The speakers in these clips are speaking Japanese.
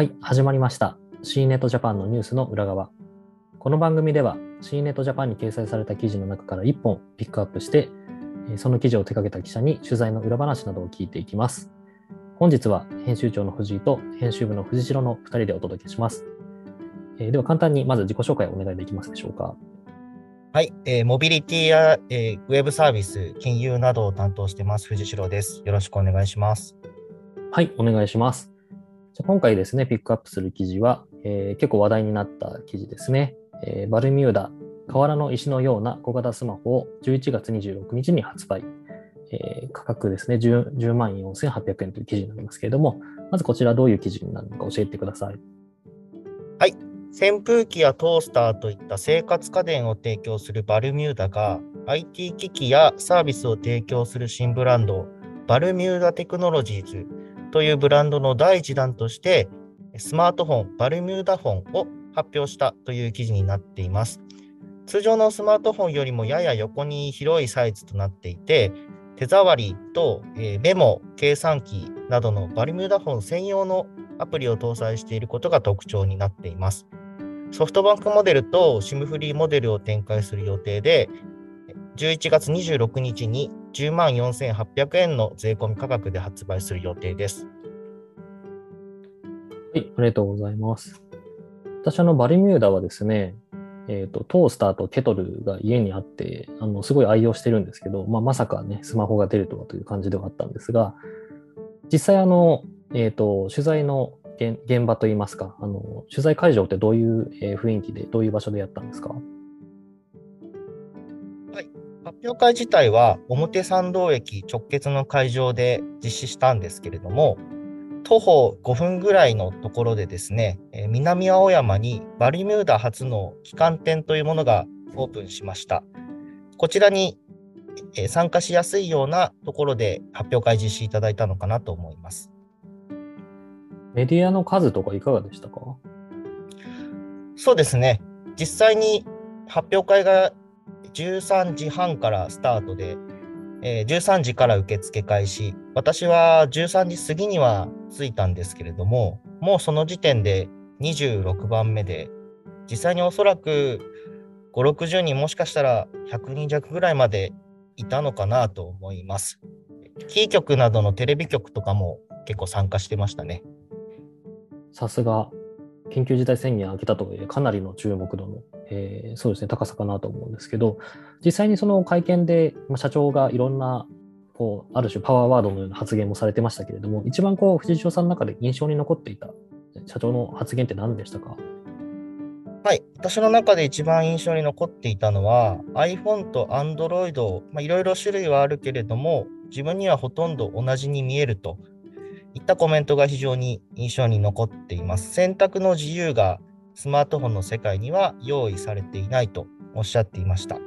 はい、始まりました。C ネットジャパンのニュースの裏側。この番組では C ネットジャパンに掲載された記事の中から1本ピックアップして、えーその記事を手掛けた記者に取材の裏話などを聞いていきます。本日は編集長の藤井と編集部の藤代の2人でお届けします。えーでは簡単にまず自己紹介をお願いできますでしょうか。はい、えーモビリティや、えーウェブサービス、金融などを担当してます藤代です。よろしくお願いします。はい、お願いします。今回ですね、ピックアップする記事は、えー結構話題になった記事ですね。えーバルミューダ、河原の石のような小型スマホを11月26日に発売。えー価格ですね10、万4800円という記事になりますけれども、まずこちらどういう記事になるのか教えてください。はい。扇風機やトースターといった生活家電を提供するバルミューダが IT 機器やサービスを提供する新ブランドバルミューダテクノロジーズというブランドの第一弾としてスマートフォンバルミューダフォンを発表したという記事になっています。通常のスマートフォンよりもやや横に広いサイズとなっていて手触りと、えメモ、計算機などのバルミューダフォン専用のアプリを搭載していることが特徴になっています。ソフトバンクモデルと SIM フリーモデルを展開する予定で、11月26日に10万4800円の税込み価格で発売する予定です。はい、ありがとうございます。私、あの、バルミューダはですね、えっ、と、トースターとケトルが家にあって、あの、すごい愛用してるんですけど、まあ、まさかね、スマホが出るとはという感じではあったんですが、実際、あの、えっ、と、取材の現現場といいますか、あの、取材会場ってどういうえー雰囲気で、どういう場所でやったんですか？表会自体は表参道駅直結の会場で実施したんですけれども、徒歩5分ぐらいのところでですね、えー南青山にバルミューダ初の旗艦店というものがオープンしました。こちらにえー参加しやすいようなところで発表会実施いただいたのかなと思います。メディアの数とかいかがでしたか？そうですね。実際に発表会が13時半からスタートで、えー13時から受付開始。私は13時過ぎには着いたんですけれども、もうその時点で26番目で、実際におそらく5、60人もしかしたら100人弱ぐらいまでいたのかなと思います。キー局などのテレビ局とかも結構参加してましたね。さすが、緊急事態宣言明けたとえ、かなりの注目度の、えーそうですね、高さかなと思うんですけど、実際にその会見で、まあ、社長がいろんな、こう、ある種パワーワードのような発言もされてましたけれども、一番こう、藤代さんの中で印象に残っていた社長の発言って何でしたか？はい、私の中で一番印象に残っていたのは iPhone と Android、まあ、いろいろ種類はあるけれども自分にはほとんど同じに見えると。いったコメントが非常に印象に残っています。選択の自由がスマートフォンの世界には用意されていないとおっしゃっていました。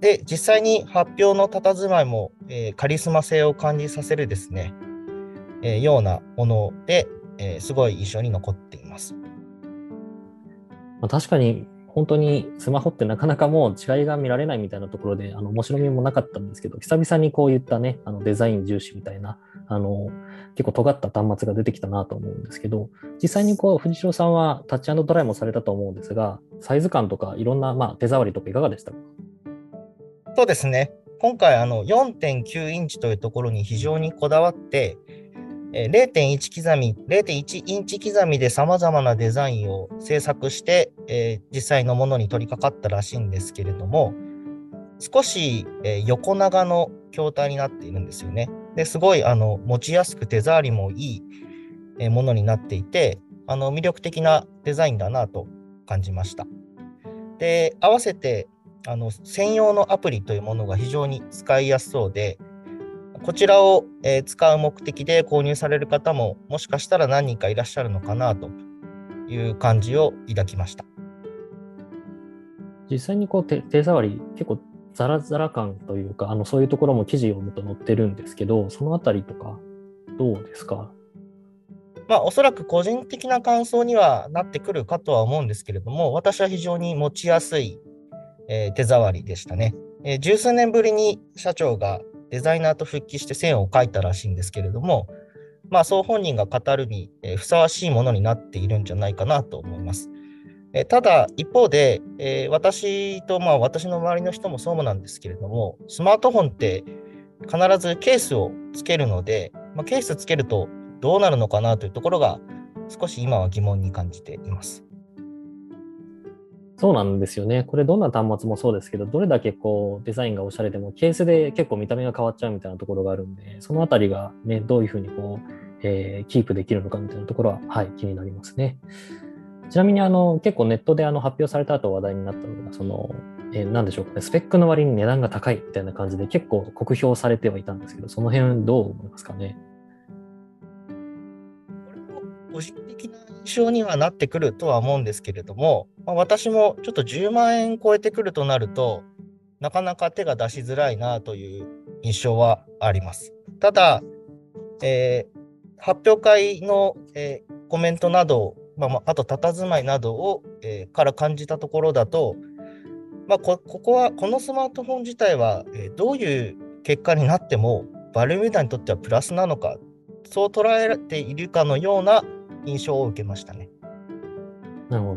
で、実際に発表の佇まいも、えーカリスマ性を感じさせるですね、えーようなもので、えーすごい印象に残っています。確かに本当にスマホってなかなかもう違いが見られないみたいなところであの面白みもなかったんですけど久々にこういったねあのデザイン重視みたいなあの結構尖った端末が出てきたなと思うんですけど実際にこう藤代さんはタッチトライもされたと思うんですがサイズ感とかいろんな、まあ、手触りとかいかがでしたか？そうですね。今回あの4.9インチというところに非常にこだわって、0.1刻み、0.1インチ刻みで様々なデザインを制作して、えー実際のものに取り掛かったらしいんですけれども、少し、えー横長の筐体になっているんですよね。ですごいあの持ちやすく手触りもいい、えーものになっていて、あの魅力的なデザインだなと感じました。で、合わせてあの専用のアプリというものが非常に使いやすそうで、こちらを、えー使う目的で購入される方ももしかしたら何人かいらっしゃるのかなという感じを抱きました。実際にこう手手触り結構ザラザラ感というかあのそういうところも記事を読むと載ってるんですけどそのあたりとかどうですか？まあ、おそらく個人的な感想にはなってくるかとは思うんですけれども、私は非常に持ちやすい、えー手触りでしたね、えー十数年ぶりに社長がデザイナーと復帰して線を描いたらしいんですけれども、まあ、そう本人が語るにふさわしいものになっているんじゃないかなと思います。えただ、一方で、えー、私と、まあ、私の周りの人もそうなんですけれども、スマートフォンって必ずケースをつけるので、まあ、ケースつけるとどうなるのかなというところが、少し今は疑問に感じています。そうなんですよね。これどんな端末もそうですけど、どれだけこうデザインがおしゃれでもケースで結構見た目が変わっちゃうみたいなところがあるんで、そのあたりがね、どういうふうにこう、えー、キープできるのかみたいなところは、はい、気になりますね。ちなみにあの結構ネットであの発表された後話題になったのが、その、えー、何でしょうかね、スペックの割に値段が高いみたいな感じで結構酷評されてはいたんですけど、その辺どう思いますかね？個人的な象にはなってくるとは思うんですけれども、まあ、私もちょっと10万円超えてくるとなると、なかなか手が出しづらいなという印象はあります。ただ、えー、発表会の、えー、コメントなど、まあ、あと佇まいなどを、えー、から感じたところだと、まあ、ここはこのスマートフォン自体は、えどういう結果になってもバルミューダにとってはプラスなのかそう捉えているかのような印象を受けましたね。なるほ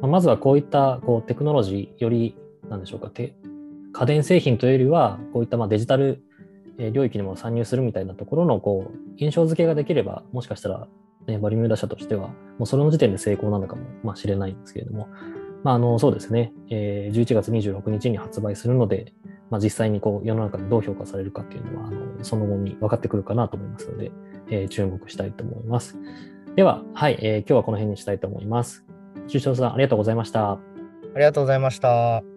ど。まずはこういったこうテクノロジーより、なんでしょうか、家電製品というよりは、こういったまデジタル領域にも参入するみたいなところのこう印象付けができれば、もしかしたら、ね、バリミューダ社としては、もうそれの時点で成功なのかも、まあ、れないんですけれども、まあ、あのそうですね、え、11月26日に発売するので、まあ、実際にこう世の中でどう評価されるかっていうのは、あのその後に分かってくるかなと思いますので、え、注目したいと思います。では、はい、えー、今日はこの辺にしたいと思います。中小さん、ありがとうございました。ありがとうございました。